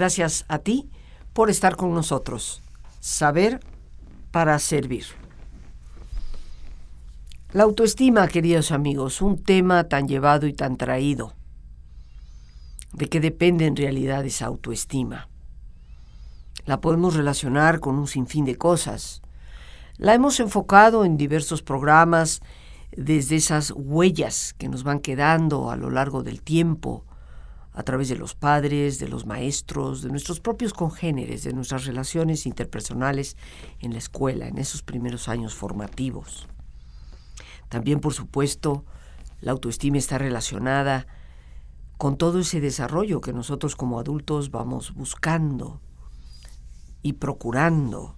Gracias a ti por estar con nosotros. Saber para servir. La autoestima, queridos amigos, un tema tan llevado y tan traído. ¿De qué depende en realidad esa autoestima? La podemos relacionar con un sinfín de cosas. La hemos enfocado en diversos programas desde esas huellas que nos van quedando a lo largo del tiempo, a través de los padres, de los maestros, de nuestros propios congéneres, de nuestras relaciones interpersonales en la escuela, en esos primeros años formativos. También, por supuesto, la autoestima está relacionada con todo ese desarrollo que nosotros como adultos vamos buscando y procurando,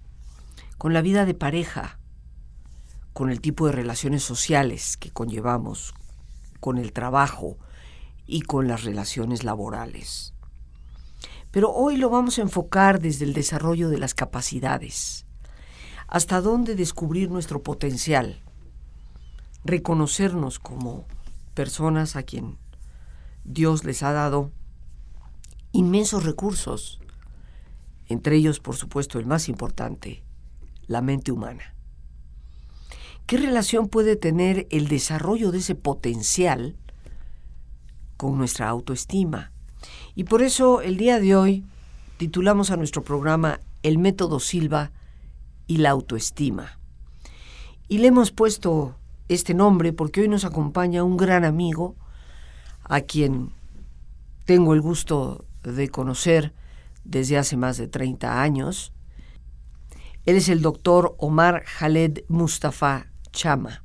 con la vida de pareja, con el tipo de relaciones sociales que conllevamos, con el trabajo y con las relaciones laborales. Pero hoy lo vamos a enfocar desde el desarrollo de las capacidades, hasta dónde descubrir nuestro potencial, reconocernos como personas a quien Dios les ha dado inmensos recursos, entre ellos, por supuesto, el más importante, la mente humana. ¿Qué relación puede tener el desarrollo de ese potencial con nuestra autoestima? Y por eso el día de hoy titulamos a nuestro programa El método Silva y la autoestima. Y le hemos puesto este nombre porque hoy nos acompaña un gran amigo a quien tengo el gusto de conocer desde hace más de 30 años. Él es el doctor Omar Khaled Mustafa Chama.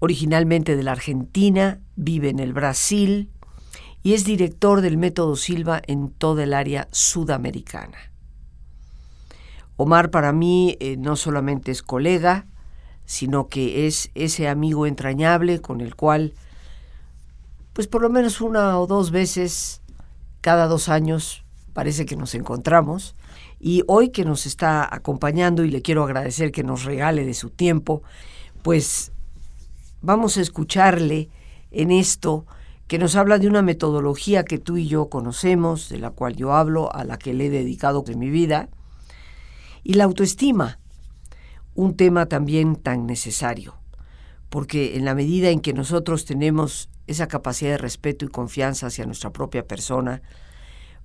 Originalmente de la Argentina, vive en el Brasil y es director del método Silva en toda el área sudamericana. Omar para mí eh, no solamente es colega, sino que es ese amigo entrañable con el cual, pues por lo menos una o dos veces cada dos años parece que nos encontramos. Y hoy que nos está acompañando y le quiero agradecer que nos regale de su tiempo, pues vamos a escucharle en esto que nos habla de una metodología que tú y yo conocemos, de la cual yo hablo, a la que le he dedicado de mi vida, y la autoestima, un tema también tan necesario, porque en la medida en que nosotros tenemos esa capacidad de respeto y confianza hacia nuestra propia persona,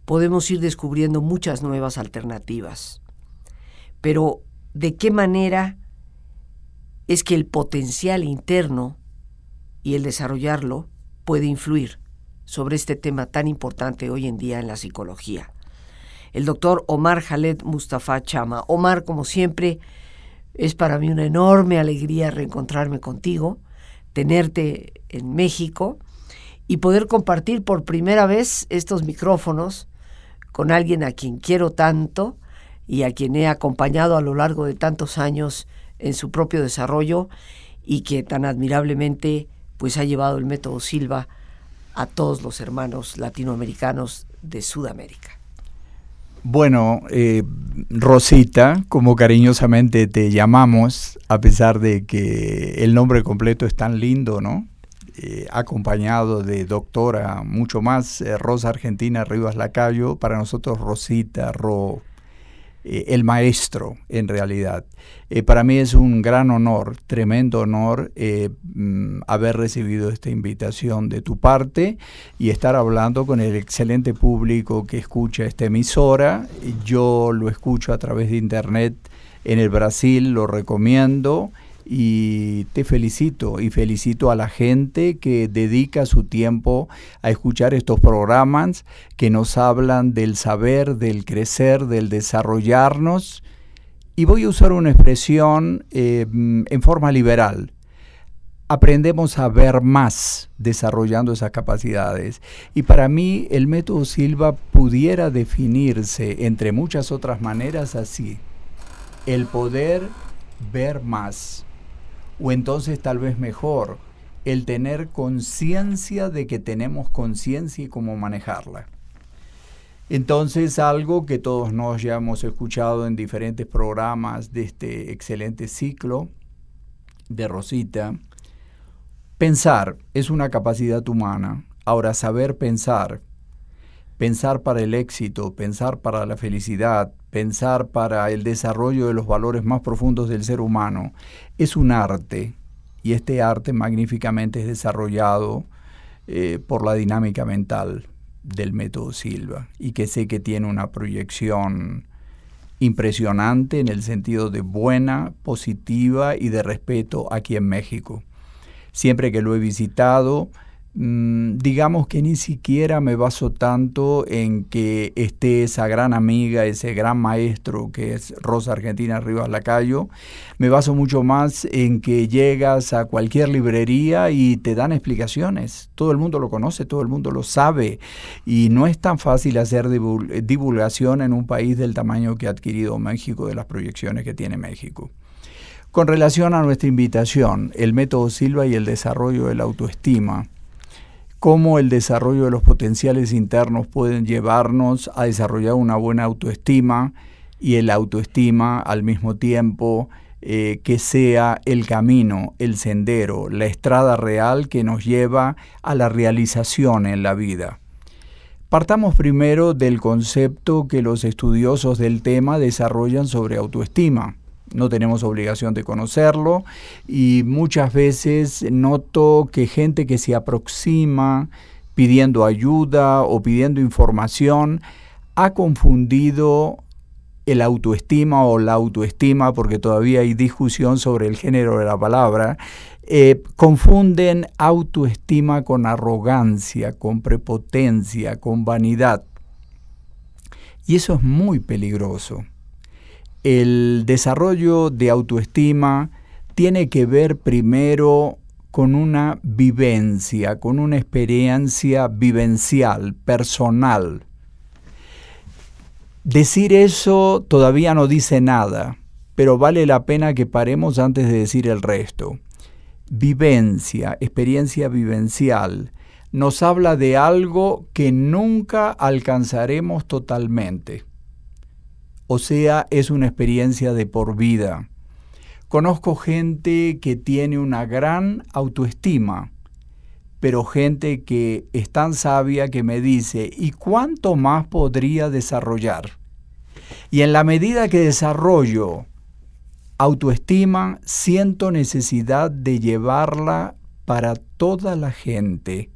podemos ir descubriendo muchas nuevas alternativas. Pero, ¿de qué manera es que el potencial interno y el desarrollarlo puede influir sobre este tema tan importante hoy en día en la psicología? El doctor Omar Khaled Mustafa Chama. Omar, como siempre, es para mí una enorme alegría reencontrarme contigo, tenerte en México y poder compartir por primera vez estos micrófonos con alguien a quien quiero tanto y a quien he acompañado a lo largo de tantos años en su propio desarrollo y que tan admirablemente pues ha llevado el método Silva a todos los hermanos latinoamericanos de Sudamérica. Bueno, eh, Rosita, como cariñosamente te llamamos, a pesar de que el nombre completo es tan lindo, ¿no? Eh, acompañado de doctora, mucho más, eh, Rosa Argentina Rivas Lacayo, para nosotros Rosita, Ro, eh, el maestro en realidad. Eh, para mí es un gran honor, tremendo honor eh, mm, haber recibido esta invitación de tu parte y estar hablando con el excelente público que escucha esta emisora. Yo lo escucho a través de internet en el Brasil, lo recomiendo y te felicito y felicito a la gente que dedica su tiempo a escuchar estos programas que nos hablan del saber, del crecer, del desarrollarnos. Y voy a usar una expresión eh, en forma liberal. Aprendemos a ver más desarrollando esas capacidades. Y para mí el método Silva pudiera definirse, entre muchas otras maneras, así. El poder ver más o entonces tal vez mejor, el tener conciencia de que tenemos conciencia y cómo manejarla. Entonces, algo que todos nos ya hemos escuchado en diferentes programas de este excelente ciclo de Rosita, pensar es una capacidad humana. Ahora, saber pensar pensar para el éxito, pensar para la felicidad, pensar para el desarrollo de los valores más profundos del ser humano, es un arte y este arte magníficamente es desarrollado eh, por la dinámica mental del método Silva y que sé que tiene una proyección impresionante en el sentido de buena, positiva y de respeto aquí en México. Siempre que lo he visitado, digamos que ni siquiera me baso tanto en que esté esa gran amiga, ese gran maestro que es Rosa Argentina Rivas Lacayo. Me baso mucho más en que llegas a cualquier librería y te dan explicaciones. Todo el mundo lo conoce, todo el mundo lo sabe. Y no es tan fácil hacer divulgación en un país del tamaño que ha adquirido México, de las proyecciones que tiene México. Con relación a nuestra invitación, el método Silva y el desarrollo de la autoestima, cómo el desarrollo de los potenciales internos pueden llevarnos a desarrollar una buena autoestima y el autoestima al mismo tiempo eh, que sea el camino, el sendero, la estrada real que nos lleva a la realización en la vida. Partamos primero del concepto que los estudiosos del tema desarrollan sobre autoestima no tenemos obligación de conocerlo y muchas veces noto que gente que se aproxima pidiendo ayuda o pidiendo información ha confundido el autoestima o la autoestima, porque todavía hay discusión sobre el género de la palabra, eh, confunden autoestima con arrogancia, con prepotencia, con vanidad. Y eso es muy peligroso el desarrollo de autoestima tiene que ver primero con una vivencia, con una experiencia vivencial, personal. Decir eso todavía no dice nada, pero vale la pena que paremos antes de decir el resto. Vivencia, experiencia vivencial, nos habla de algo que nunca alcanzaremos totalmente o sea, es una experiencia de por vida. Conozco gente que tiene una gran autoestima, pero gente que es tan sabia que me dice, ¿y cuánto más podría desarrollar? Y en la medida que desarrollo autoestima, siento necesidad de llevarla para toda la gente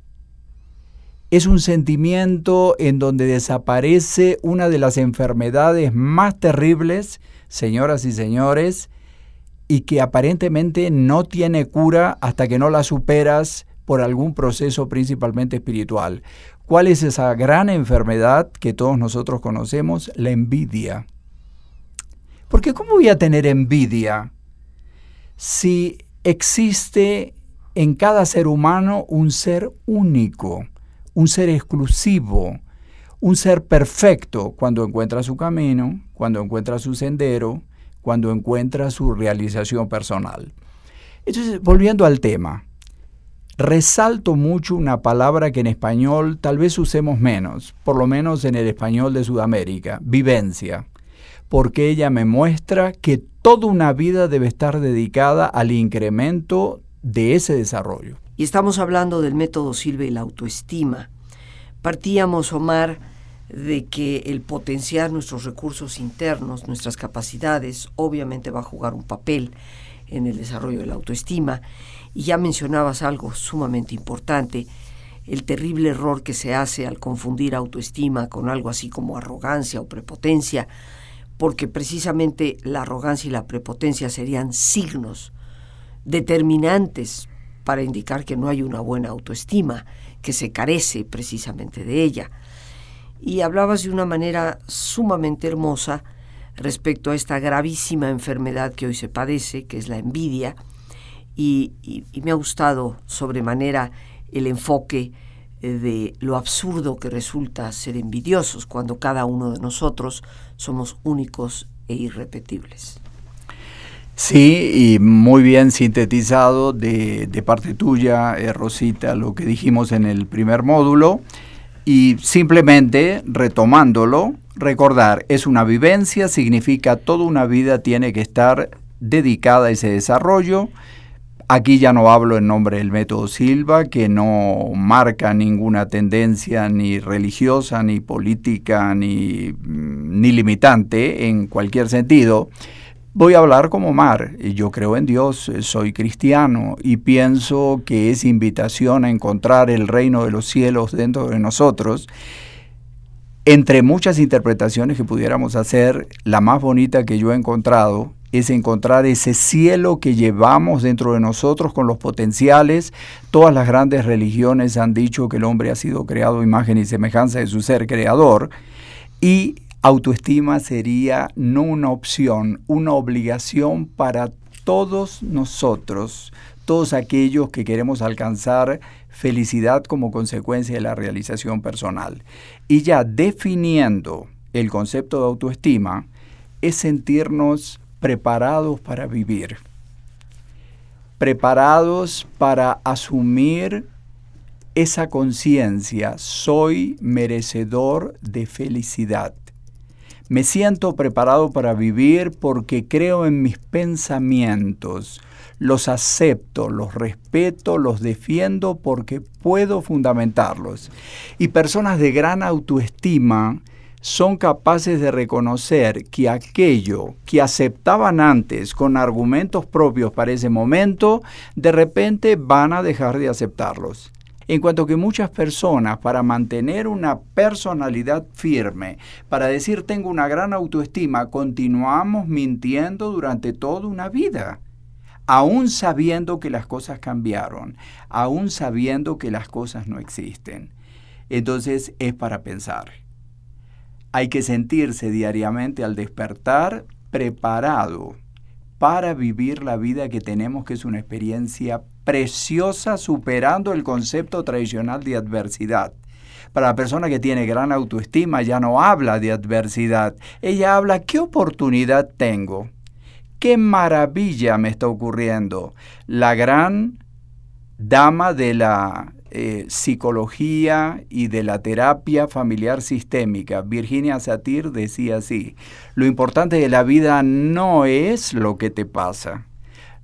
es un sentimiento en donde desaparece una de las enfermedades más terribles, señoras y señores, y que aparentemente no tiene cura hasta que no la superas por algún proceso principalmente espiritual. ¿Cuál es esa gran enfermedad que todos nosotros conocemos? La envidia. Porque ¿cómo voy a tener envidia si existe en cada ser humano un ser único? Un ser exclusivo, un ser perfecto cuando encuentra su camino, cuando encuentra su sendero, cuando encuentra su realización personal. Entonces, volviendo al tema, resalto mucho una palabra que en español tal vez usemos menos, por lo menos en el español de Sudamérica, vivencia, porque ella me muestra que toda una vida debe estar dedicada al incremento de ese desarrollo. Estamos hablando del método Silva y la autoestima. Partíamos, Omar, de que el potenciar nuestros recursos internos, nuestras capacidades, obviamente va a jugar un papel en el desarrollo de la autoestima. Y ya mencionabas algo sumamente importante, el terrible error que se hace al confundir autoestima con algo así como arrogancia o prepotencia, porque precisamente la arrogancia y la prepotencia serían signos determinantes para indicar que no hay una buena autoestima, que se carece precisamente de ella. Y hablabas de una manera sumamente hermosa respecto a esta gravísima enfermedad que hoy se padece, que es la envidia, y, me ha gustado sobremanera el enfoque eh, de lo absurdo que resulta ser envidiosos cuando cada uno de nosotros somos únicos e irrepetibles. Sí, y muy bien sintetizado de, parte tuya, eh, Rosita, lo que dijimos en el primer módulo. Y simplemente retomándolo, recordar, es una vivencia, significa toda una vida tiene que estar dedicada a ese desarrollo. Aquí ya no hablo en nombre del método Silva, que no marca ninguna tendencia ni religiosa, ni política, ni, mm, ni limitante en cualquier sentido. Voy a hablar como Mar. Yo creo en Dios, soy cristiano y pienso que es invitación a encontrar el reino de los cielos dentro de nosotros. Entre muchas interpretaciones que pudiéramos hacer, la más bonita que yo he encontrado es encontrar ese cielo que llevamos dentro de nosotros con los potenciales. Todas las grandes religiones han dicho que el hombre ha sido creado imagen y semejanza de su ser creador. Y autoestima sería no una opción, una obligación para todos nosotros, todos aquellos que queremos alcanzar felicidad como consecuencia de la realización personal. Y ya definiendo el concepto de autoestima, es sentirnos preparados para vivir, preparados para asumir esa conciencia, soy merecedor de felicidad. Me siento preparado para vivir porque creo en mis pensamientos, los acepto, los respeto, los defiendo porque puedo fundamentarlos. Y personas de gran autoestima son capaces de reconocer que aquello que aceptaban antes con argumentos propios para ese momento, de repente van a dejar de aceptarlos. En cuanto que muchas personas, para mantener una personalidad firme, para decir tengo una gran autoestima, continuamos mintiendo durante toda una vida, aún sabiendo que las cosas cambiaron, aún sabiendo que las cosas no existen. Entonces es para pensar. Hay que sentirse diariamente al despertar preparado para vivir la vida que tenemos, que es una experiencia preciosa superando el concepto tradicional de adversidad. Para la persona que tiene gran autoestima ya no habla de adversidad, ella habla qué oportunidad tengo, qué maravilla me está ocurriendo. La gran dama de la eh, psicología y de la terapia familiar sistémica. Virginia Satir decía así, lo importante de la vida no es lo que te pasa,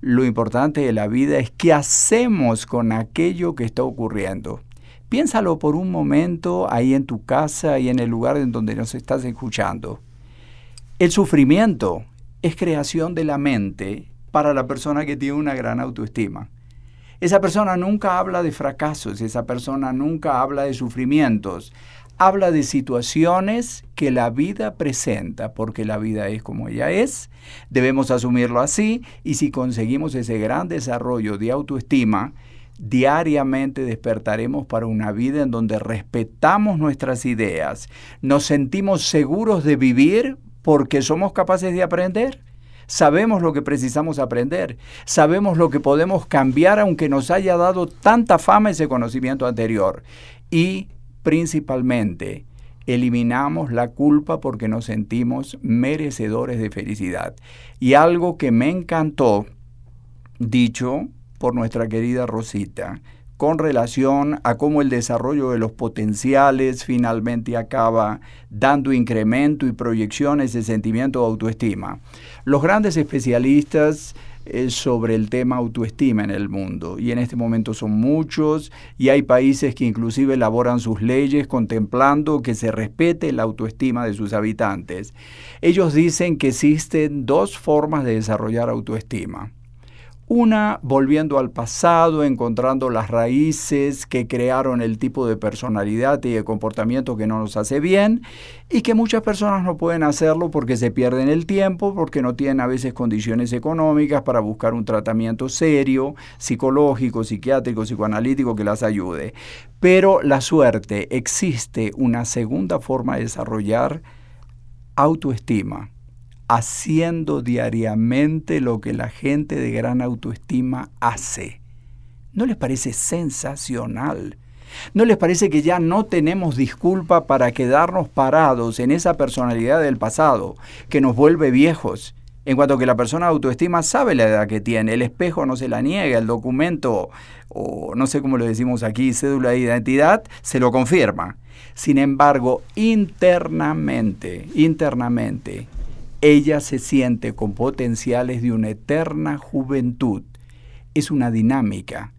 lo importante de la vida es qué hacemos con aquello que está ocurriendo. Piénsalo por un momento ahí en tu casa y en el lugar en donde nos estás escuchando. El sufrimiento es creación de la mente para la persona que tiene una gran autoestima. Esa persona nunca habla de fracasos, esa persona nunca habla de sufrimientos, habla de situaciones que la vida presenta, porque la vida es como ella es, debemos asumirlo así, y si conseguimos ese gran desarrollo de autoestima, diariamente despertaremos para una vida en donde respetamos nuestras ideas, nos sentimos seguros de vivir porque somos capaces de aprender sabemos lo que precisamos aprender, sabemos lo que podemos cambiar aunque nos haya dado tanta fama ese conocimiento anterior. Y principalmente, eliminamos la culpa porque nos sentimos merecedores de felicidad. Y algo que me encantó, dicho por nuestra querida Rosita, con relación a cómo el desarrollo de los potenciales finalmente acaba dando incremento y proyección a ese sentimiento de autoestima. Los grandes especialistas eh, sobre el tema autoestima en el mundo y en este momento son muchos y hay países que inclusive elaboran sus leyes contemplando que se respete la autoestima de sus habitantes. Ellos dicen que existen dos formas de desarrollar autoestima. Una volviendo al pasado, encontrando las raíces que crearon el tipo de personalidad y de comportamiento que no nos hace bien y que muchas personas no pueden hacerlo porque se pierden el tiempo, porque no tienen a veces condiciones económicas para buscar un tratamiento serio, psicológico, psiquiátrico, psicoanalítico que las ayude. Pero la suerte, existe una segunda forma de desarrollar autoestima haciendo diariamente lo que la gente de gran autoestima hace. ¿No les parece sensacional? ¿No les parece que ya no tenemos disculpa para quedarnos parados en esa personalidad del pasado que nos vuelve viejos? En cuanto que la persona de autoestima sabe la edad que tiene, el espejo no se la niega, el documento, o no sé cómo lo decimos aquí, cédula de identidad, se lo confirma. Sin embargo, internamente, internamente, ella se siente con potenciales de una eterna juventud. es una dinámica,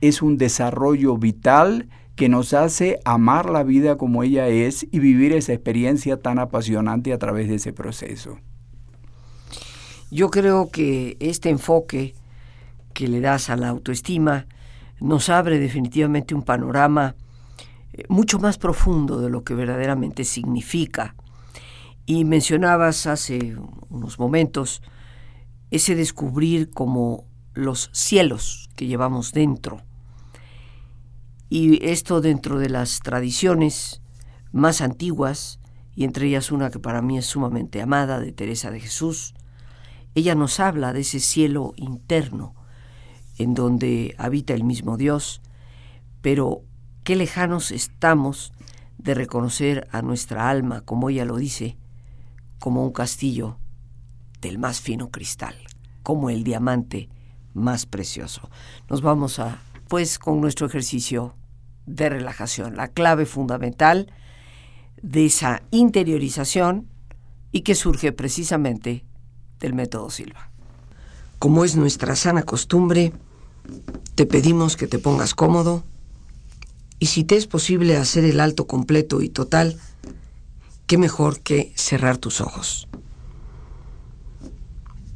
es un desarrollo vital que nos hace amar la vida como ella es y vivir esa experiencia tan apasionante a través de ese proceso. Yo creo que este enfoque que le das a la autoestima nos abre definitivamente un panorama eh, mucho más profundo de lo que verdaderamente significa. Y mencionabas hace unos momentos ese descubrir como los cielos que llevamos dentro. Y esto dentro de las tradiciones más antiguas, y entre ellas una que para mí es sumamente amada, de Teresa de Jesús, ella nos habla de ese cielo interno, en donde habita el mismo Dios, pero qué lejanos estamos de reconocer a nuestra alma, como ella lo dice, como un castillo del más fino cristal, como el diamante más precioso. Nos vamos a, pues, con nuestro ejercicio de relajación, la clave fundamental de esa interiorización y que surge precisamente del método Silva. Como es nuestra sana costumbre, te pedimos que te pongas cómodo y si te es posible hacer el alto completo y total, qué mejor que cerrar tus ojos.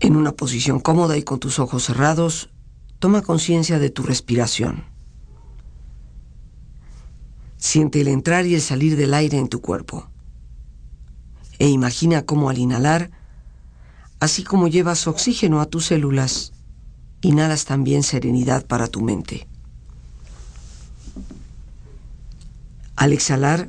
En una posición cómoda y con tus ojos cerrados, toma conciencia de tu respiración. Siente el entrar y el salir del aire en tu cuerpo. E imagina cómo al inhalar, así como llevas oxígeno a tus células, inhalas también serenidad para tu mente. Al exhalar,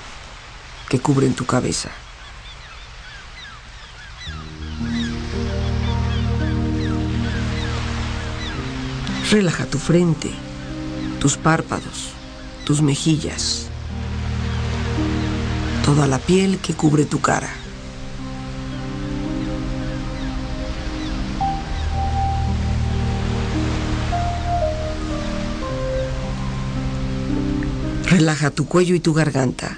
que cubren tu cabeza. Relaja tu frente, tus párpados, tus mejillas, toda la piel que cubre tu cara. Relaja tu cuello y tu garganta.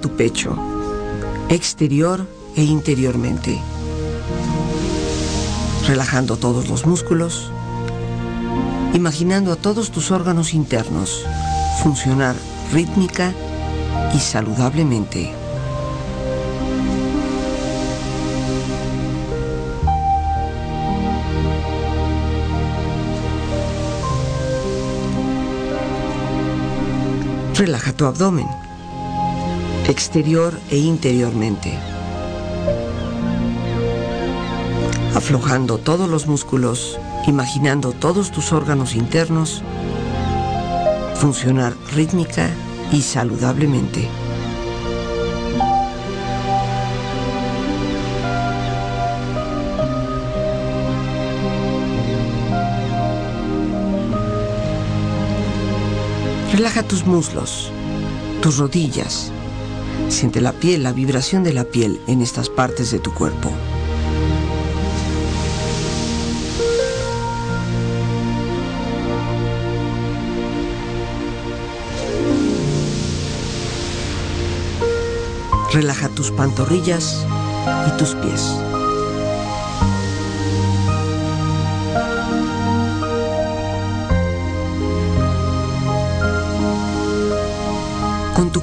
Tu pecho, exterior e interiormente, relajando todos los músculos, imaginando a todos tus órganos internos funcionar rítmica y saludablemente. Relaja tu abdomen, exterior e interiormente. Aflojando todos los músculos, imaginando todos tus órganos internos funcionar rítmica y saludablemente. Relaja tus muslos, tus rodillas. Siente la piel, la vibración de la piel en estas partes de tu cuerpo. Relaja tus pantorrillas y tus pies.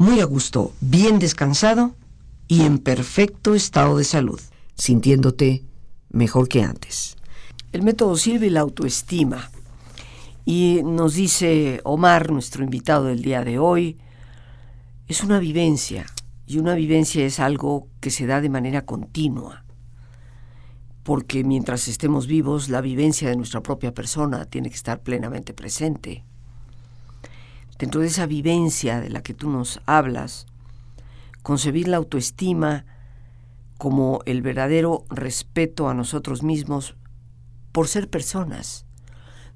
muy a gusto, bien descansado y en perfecto estado de salud, sintiéndote mejor que antes. El método sirve la autoestima. Y nos dice Omar, nuestro invitado del día de hoy, es una vivencia, y una vivencia es algo que se da de manera continua, porque mientras estemos vivos, la vivencia de nuestra propia persona tiene que estar plenamente presente dentro de esa vivencia de la que tú nos hablas, concebir la autoestima como el verdadero respeto a nosotros mismos por ser personas,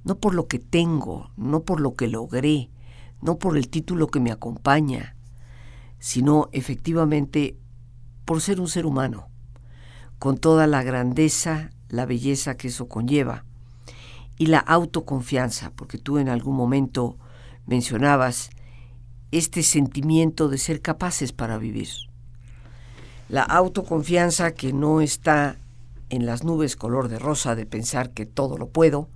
no por lo que tengo, no por lo que logré, no por el título que me acompaña, sino efectivamente por ser un ser humano, con toda la grandeza, la belleza que eso conlleva, y la autoconfianza, porque tú en algún momento mencionabas, este sentimiento de ser capaces para vivir. La autoconfianza que no está en las nubes color de rosa de pensar que todo lo puedo,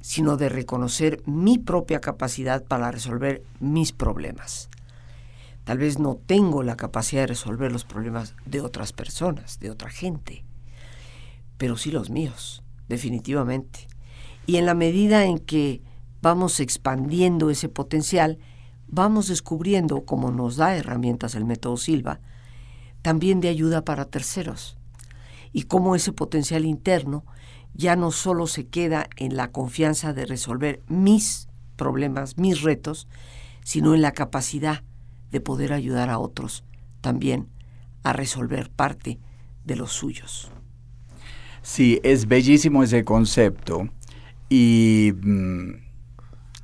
sino de reconocer mi propia capacidad para resolver mis problemas. Tal vez no tengo la capacidad de resolver los problemas de otras personas, de otra gente, pero sí los míos, definitivamente. Y en la medida en que vamos expandiendo ese potencial, vamos descubriendo, como nos da herramientas el método Silva, también de ayuda para terceros. Y cómo ese potencial interno ya no solo se queda en la confianza de resolver mis problemas, mis retos, sino en la capacidad de poder ayudar a otros también a resolver parte de los suyos. Sí, es bellísimo ese concepto y mm,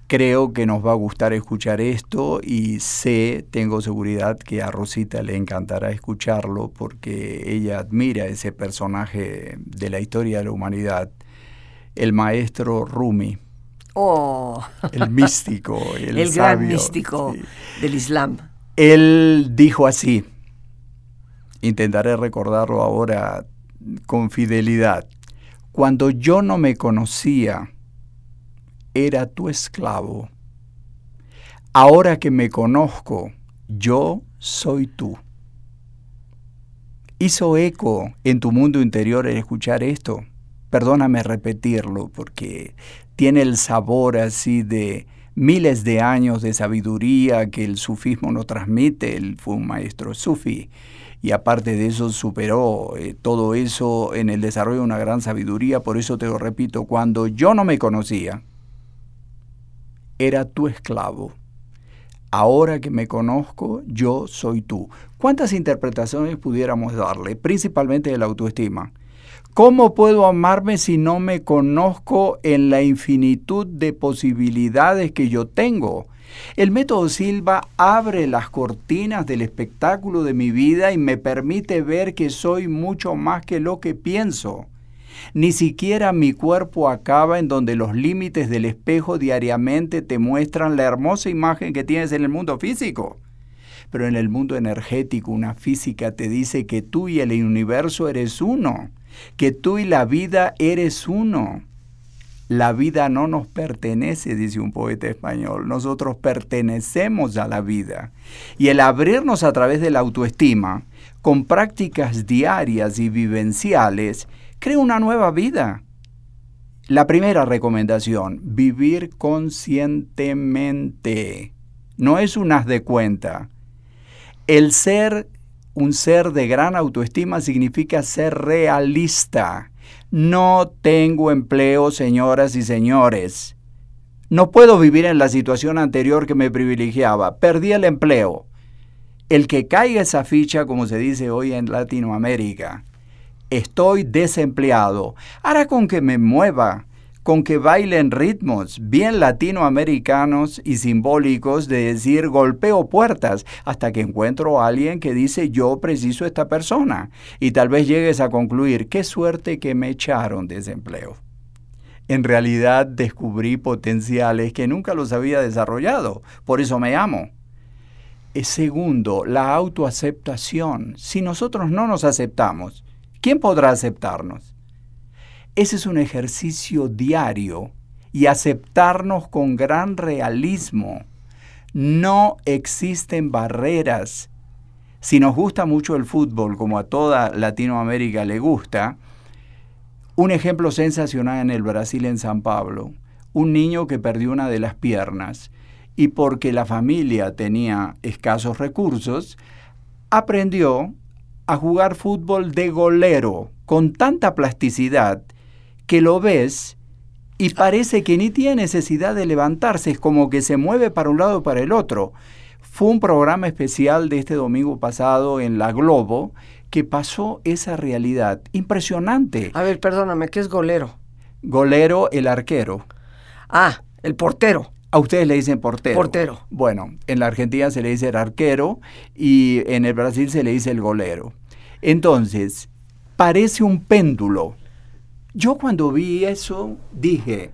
creo que nos va a gustar escuchar esto y sé, tengo seguridad que a Rosita le encantará escucharlo porque ella admira ese personaje de la historia de la humanidad, el maestro Rumi. Oh. El místico, el, el gran místico del Islam. Él dijo así, intentaré recordarlo ahora con fidelidad, cuando yo no me conocía, era tu esclavo. Ahora que me conozco, yo soy tú. ¿Hizo eco en tu mundo interior el escuchar esto? Perdóname repetirlo porque tiene el sabor así de miles de años de sabiduría que el sufismo nos transmite. Él fue un maestro sufi y aparte de eso superó eh, todo eso en el desarrollo de una gran sabiduría. Por eso te lo repito, cuando yo no me conocía, era tu esclavo. Ahora que me conozco, yo soy tú. ¿Cuántas interpretaciones pudiéramos darle? Principalmente de la autoestima. ¿Cómo puedo amarme si no me conozco en la infinitud de posibilidades que yo tengo? El método Silva abre las cortinas del espectáculo de mi vida y me permite ver que soy mucho más que lo que pienso. Ni siquiera mi cuerpo acaba en donde los límites del espejo diariamente te muestran la hermosa imagen que tienes en el mundo físico. Pero en el mundo energético una física te dice que tú y el universo eres uno, que tú y la vida eres uno. La vida no nos pertenece, dice un poeta español, nosotros pertenecemos a la vida. Y el abrirnos a través de la autoestima, con prácticas diarias y vivenciales, crea una nueva vida. La primera recomendación, vivir conscientemente. No es un haz de cuenta. El ser un ser de gran autoestima significa ser realista. No tengo empleo, señoras y señores. No puedo vivir en la situación anterior que me privilegiaba. Perdí el empleo. El que caiga esa ficha, como se dice hoy en Latinoamérica, estoy desempleado. Ahora con que me mueva, con que bailen ritmos bien latinoamericanos y simbólicos de decir golpeo puertas hasta que encuentro a alguien que dice yo preciso esta persona. Y tal vez llegues a concluir, qué suerte que me echaron desempleo. En realidad descubrí potenciales que nunca los había desarrollado, por eso me amo. Segundo, la autoaceptación. Si nosotros no nos aceptamos, ¿quién podrá aceptarnos? Ese es un ejercicio diario y aceptarnos con gran realismo. No existen barreras. Si nos gusta mucho el fútbol, como a toda Latinoamérica le gusta, un ejemplo sensacional en el Brasil, en San Pablo, un niño que perdió una de las piernas y porque la familia tenía escasos recursos, aprendió a jugar fútbol de golero con tanta plasticidad que lo ves y parece que ni tiene necesidad de levantarse, es como que se mueve para un lado o para el otro. Fue un programa especial de este domingo pasado en La Globo que pasó esa realidad impresionante. A ver, perdóname, ¿qué es golero? Golero, el arquero. Ah, el portero. A ustedes le dicen portero. Portero. Bueno, en la Argentina se le dice el arquero y en el Brasil se le dice el golero. Entonces, parece un péndulo. Yo cuando vi eso dije,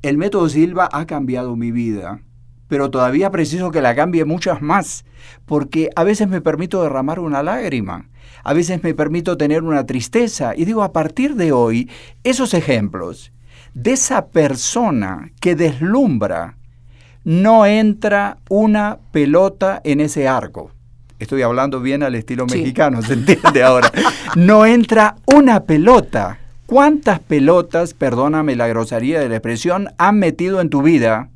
el método Silva ha cambiado mi vida, pero todavía preciso que la cambie muchas más, porque a veces me permito derramar una lágrima, a veces me permito tener una tristeza, y digo, a partir de hoy, esos ejemplos de esa persona que deslumbra, no entra una pelota en ese arco. Estoy hablando bien al estilo mexicano, ¿se entiende ahora? No entra una pelota. ¿Cuántas pelotas, perdóname la grosería de la expresión, han metido en tu vida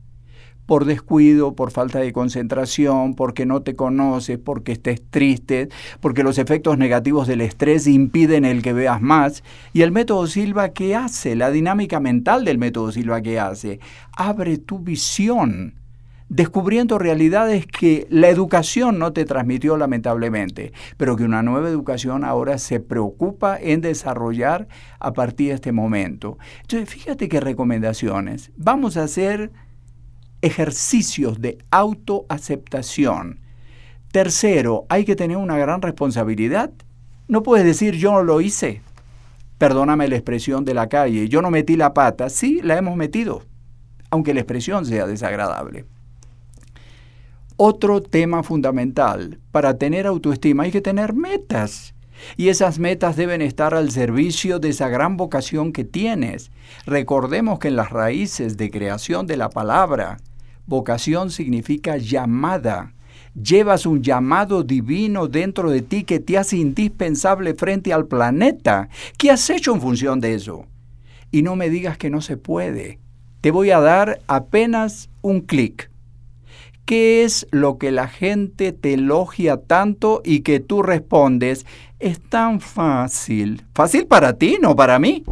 por descuido, por falta de concentración, porque no te conoces, porque estés triste, porque los efectos negativos del estrés impiden el que veas más. Y el método Silva, ¿qué hace? La dinámica mental del método Silva, ¿qué hace? Abre tu visión descubriendo realidades que la educación no te transmitió lamentablemente, pero que una nueva educación ahora se preocupa en desarrollar a partir de este momento. Entonces, fíjate qué recomendaciones. Vamos a hacer ejercicios de autoaceptación. Tercero, hay que tener una gran responsabilidad. No puedes decir yo no lo hice. Perdóname la expresión de la calle. Yo no metí la pata. Sí, la hemos metido, aunque la expresión sea desagradable. Otro tema fundamental, para tener autoestima hay que tener metas. Y esas metas deben estar al servicio de esa gran vocación que tienes. Recordemos que en las raíces de creación de la palabra, vocación significa llamada. Llevas un llamado divino dentro de ti que te hace indispensable frente al planeta. ¿Qué has hecho en función de eso? Y no me digas que no se puede. Te voy a dar apenas un clic. ¿Qué es lo que la gente te elogia tanto y que tú respondes, es tan fácil? Fácil para ti, no para mí.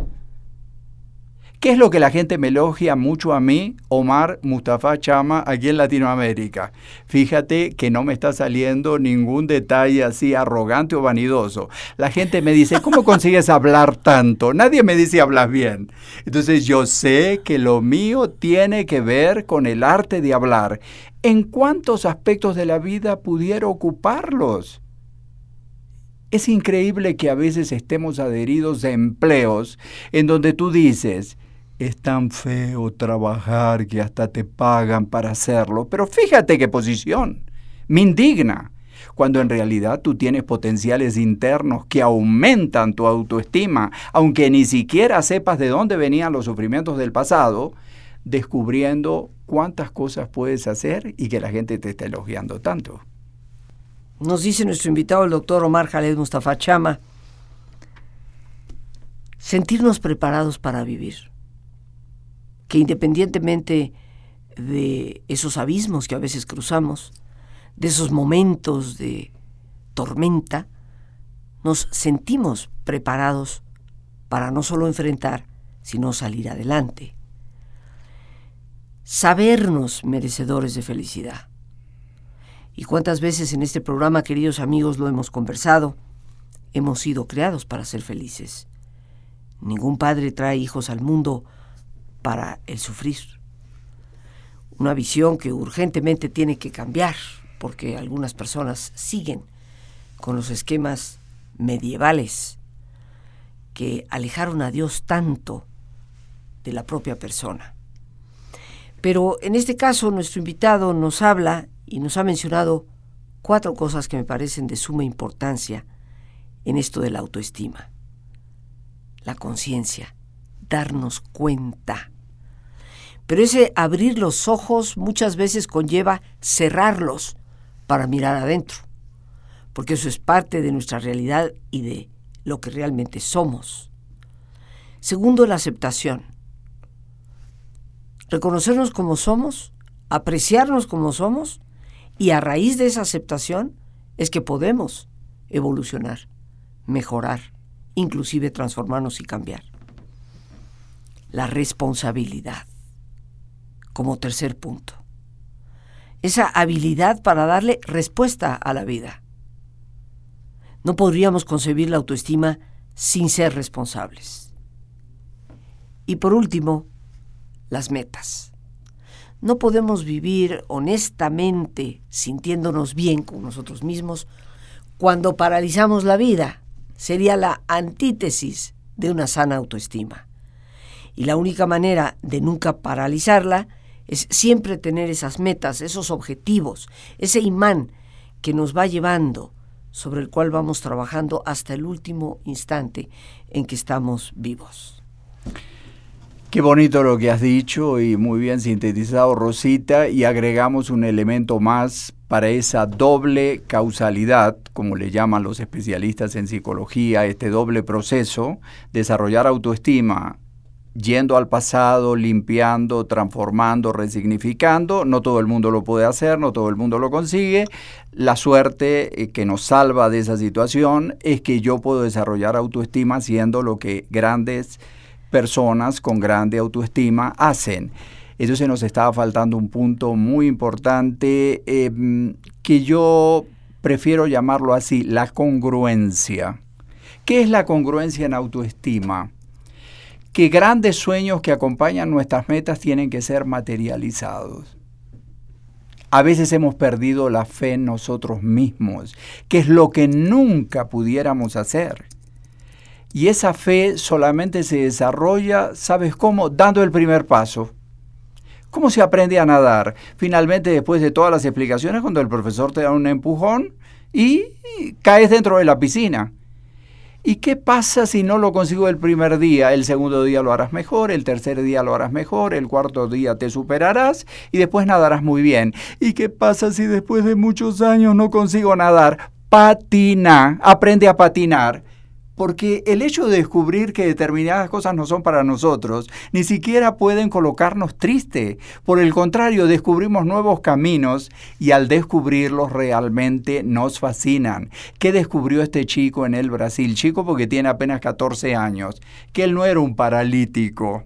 ¿Qué es lo que la gente me elogia mucho a mí, Omar Mustafa Chama, aquí en Latinoamérica? Fíjate que no me está saliendo ningún detalle así arrogante o vanidoso. La gente me dice, ¿cómo consigues hablar tanto? Nadie me dice hablas bien. Entonces yo sé que lo mío tiene que ver con el arte de hablar. ¿En cuántos aspectos de la vida pudiera ocuparlos? Es increíble que a veces estemos adheridos a empleos en donde tú dices, es tan feo trabajar que hasta te pagan para hacerlo. Pero fíjate qué posición. Me indigna. Cuando en realidad tú tienes potenciales internos que aumentan tu autoestima, aunque ni siquiera sepas de dónde venían los sufrimientos del pasado, descubriendo cuántas cosas puedes hacer y que la gente te está elogiando tanto. Nos dice nuestro invitado, el doctor Omar Jaled Mustafa Chama, sentirnos preparados para vivir que independientemente de esos abismos que a veces cruzamos, de esos momentos de tormenta, nos sentimos preparados para no solo enfrentar, sino salir adelante. Sabernos merecedores de felicidad. Y cuántas veces en este programa, queridos amigos, lo hemos conversado, hemos sido creados para ser felices. Ningún padre trae hijos al mundo para el sufrir. Una visión que urgentemente tiene que cambiar porque algunas personas siguen con los esquemas medievales que alejaron a Dios tanto de la propia persona. Pero en este caso nuestro invitado nos habla y nos ha mencionado cuatro cosas que me parecen de suma importancia en esto de la autoestima. La conciencia, darnos cuenta pero ese abrir los ojos muchas veces conlleva cerrarlos para mirar adentro, porque eso es parte de nuestra realidad y de lo que realmente somos. Segundo, la aceptación. Reconocernos como somos, apreciarnos como somos, y a raíz de esa aceptación es que podemos evolucionar, mejorar, inclusive transformarnos y cambiar. La responsabilidad como tercer punto. Esa habilidad para darle respuesta a la vida. No podríamos concebir la autoestima sin ser responsables. Y por último, las metas. No podemos vivir honestamente sintiéndonos bien con nosotros mismos cuando paralizamos la vida. Sería la antítesis de una sana autoestima. Y la única manera de nunca paralizarla es siempre tener esas metas, esos objetivos, ese imán que nos va llevando, sobre el cual vamos trabajando hasta el último instante en que estamos vivos. Qué bonito lo que has dicho y muy bien sintetizado, Rosita, y agregamos un elemento más para esa doble causalidad, como le llaman los especialistas en psicología, este doble proceso, desarrollar autoestima yendo al pasado, limpiando, transformando, resignificando. No todo el mundo lo puede hacer, no todo el mundo lo consigue. La suerte eh, que nos salva de esa situación es que yo puedo desarrollar autoestima haciendo lo que grandes personas con grande autoestima hacen. Entonces nos estaba faltando un punto muy importante em, que yo prefiero llamarlo así, la congruencia. ¿Qué es la congruencia en autoestima? Que grandes sueños que acompañan nuestras metas tienen que ser materializados. A veces hemos perdido la fe en nosotros mismos, que es lo que nunca pudiéramos hacer. Y esa fe solamente se desarrolla, ¿sabes cómo? Dando el primer paso. ¿Cómo se aprende a nadar? Finalmente, después de todas las explicaciones, cuando el profesor te da un empujón y, caes dentro de la piscina. ¿Y qué pasa si no lo consigo el primer día? El segundo día lo harás mejor, el tercer día lo harás mejor, el cuarto día te superarás y después nadarás muy bien. ¿Y qué pasa si después de muchos años no consigo nadar? Patina, aprende a patinar. Porque el hecho de descubrir que determinadas cosas no son para nosotros, ni siquiera pueden colocarnos triste. Por el contrario, descubrimos nuevos caminos y al descubrirlos realmente nos fascinan. ¿Qué descubrió este chico en el Brasil? Chico porque tiene apenas 14 años. Que él no era un paralítico.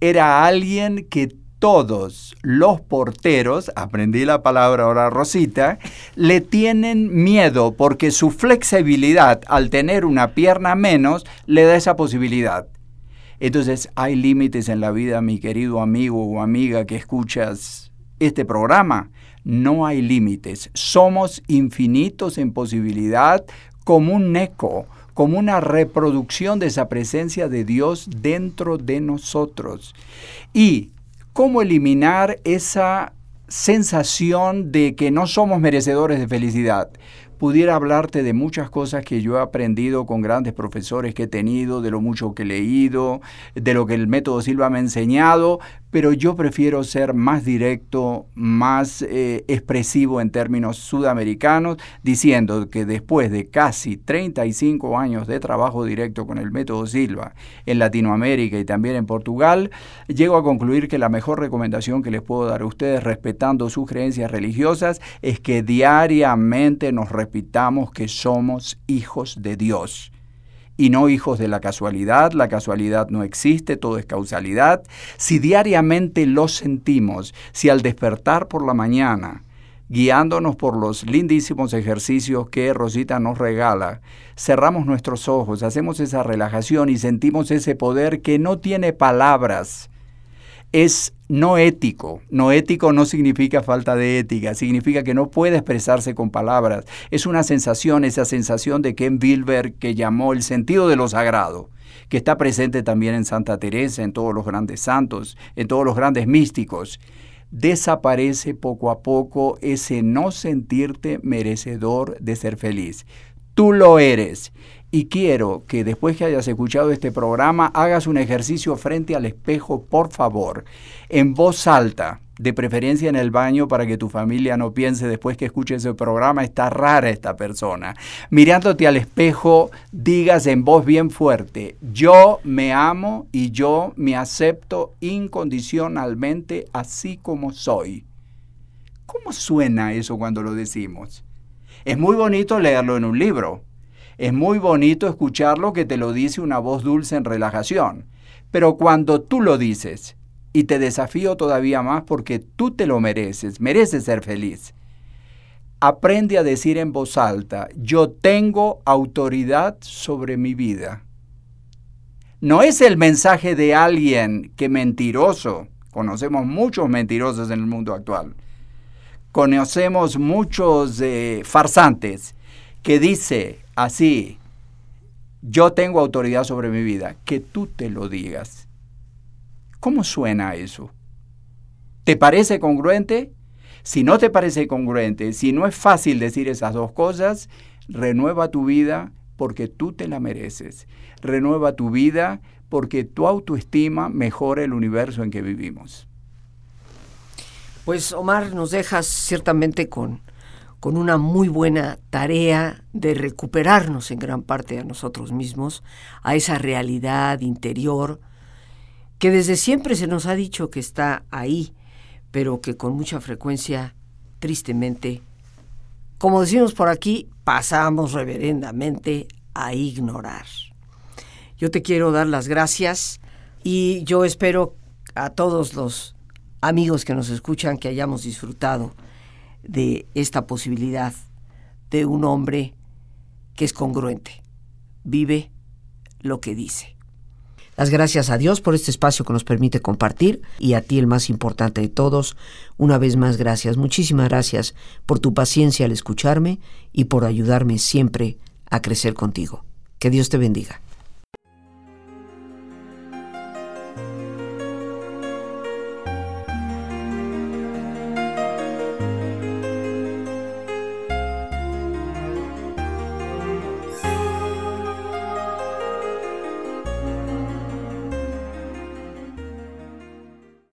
Era alguien que todos los porteros, aprendí la palabra ahora Rosita, le tienen miedo porque su flexibilidad al tener una pierna menos le da esa posibilidad. Entonces hay límites en la vida, mi querido amigo o amiga que escuchas este programa. No hay límites. Somos infinitos en posibilidad como un eco, como una reproducción de esa presencia de Dios dentro de nosotros. Y cómo eliminar esa sensación de que no somos merecedores de felicidad pudiera hablarte de muchas cosas que yo he aprendido con grandes profesores que he tenido, de lo mucho que he leído, de lo que el método Silva me ha enseñado, pero yo prefiero ser más directo, más eh, expresivo en términos sudamericanos, diciendo que después de casi 35 años de trabajo directo con el método Silva en Latinoamérica y también en Portugal, llego a concluir que la mejor recomendación que les puedo dar a ustedes respetando sus creencias religiosas es que diariamente nos que somos hijos de Dios y no hijos de la casualidad. La casualidad no existe, todo es causalidad. Si diariamente lo sentimos, si al despertar por la mañana, guiándonos por los lindísimos ejercicios que Rosita nos regala, cerramos nuestros ojos, hacemos esa relajación y sentimos ese poder que no tiene palabras, es no ético. No ético no significa falta de ética, significa que no puede expresarse con palabras. Es una sensación, esa sensación de Ken Wilber que llamó el sentido de lo sagrado, que está presente también en Santa Teresa, en todos los grandes santos, en todos los grandes místicos. Desaparece poco a poco ese no sentirte merecedor de ser feliz. Tú lo eres y quiero que después que hayas escuchado este programa hagas un ejercicio frente al espejo, por favor, en voz alta, de preferencia en el baño para que tu familia no piense después que escuche ese programa, está rara esta persona. Mirándote al espejo, digas en voz bien fuerte, yo me amo y yo me acepto incondicionalmente así como soy. ¿Cómo suena eso cuando lo decimos? Es muy bonito leerlo en un libro es muy bonito escucharlo que te lo dice una voz dulce en relajación, pero cuando tú lo dices, y te desafío todavía más porque tú te lo mereces, mereces ser feliz. Aprende a decir en voz alta, yo tengo autoridad sobre mi vida. No es el mensaje de alguien que mentiroso, conocemos muchos mentirosos en el mundo actual, conocemos muchos eh, farsantes, que dice, así, yo tengo autoridad sobre mi vida, que tú te lo digas. ¿Cómo suena eso? ¿Te parece congruente? Si no te parece congruente, si no es fácil decir esas dos cosas, renueva tu vida, porque tú te la mereces. Renueva tu vida porque tu autoestima mejora el universo en que vivimos. Pues Omar, nos dejas ciertamente con, con una muy buena tarea de recuperarnos en gran parte a nosotros mismos, a esa realidad interior que desde siempre se nos ha dicho que está ahí, pero que con mucha frecuencia, tristemente, como decimos por aquí, pasamos reverendamente a ignorar. Yo te quiero dar las gracias y yo espero a todos los amigos que nos escuchan que hayamos disfrutado de esta posibilidad de un hombre que es congruente, vive lo que dice. Las gracias a Dios por este espacio que nos permite compartir y a ti el más importante de todos, una vez más gracias, muchísimas gracias por tu paciencia al escucharme y por ayudarme siempre a crecer contigo. Que Dios te bendiga.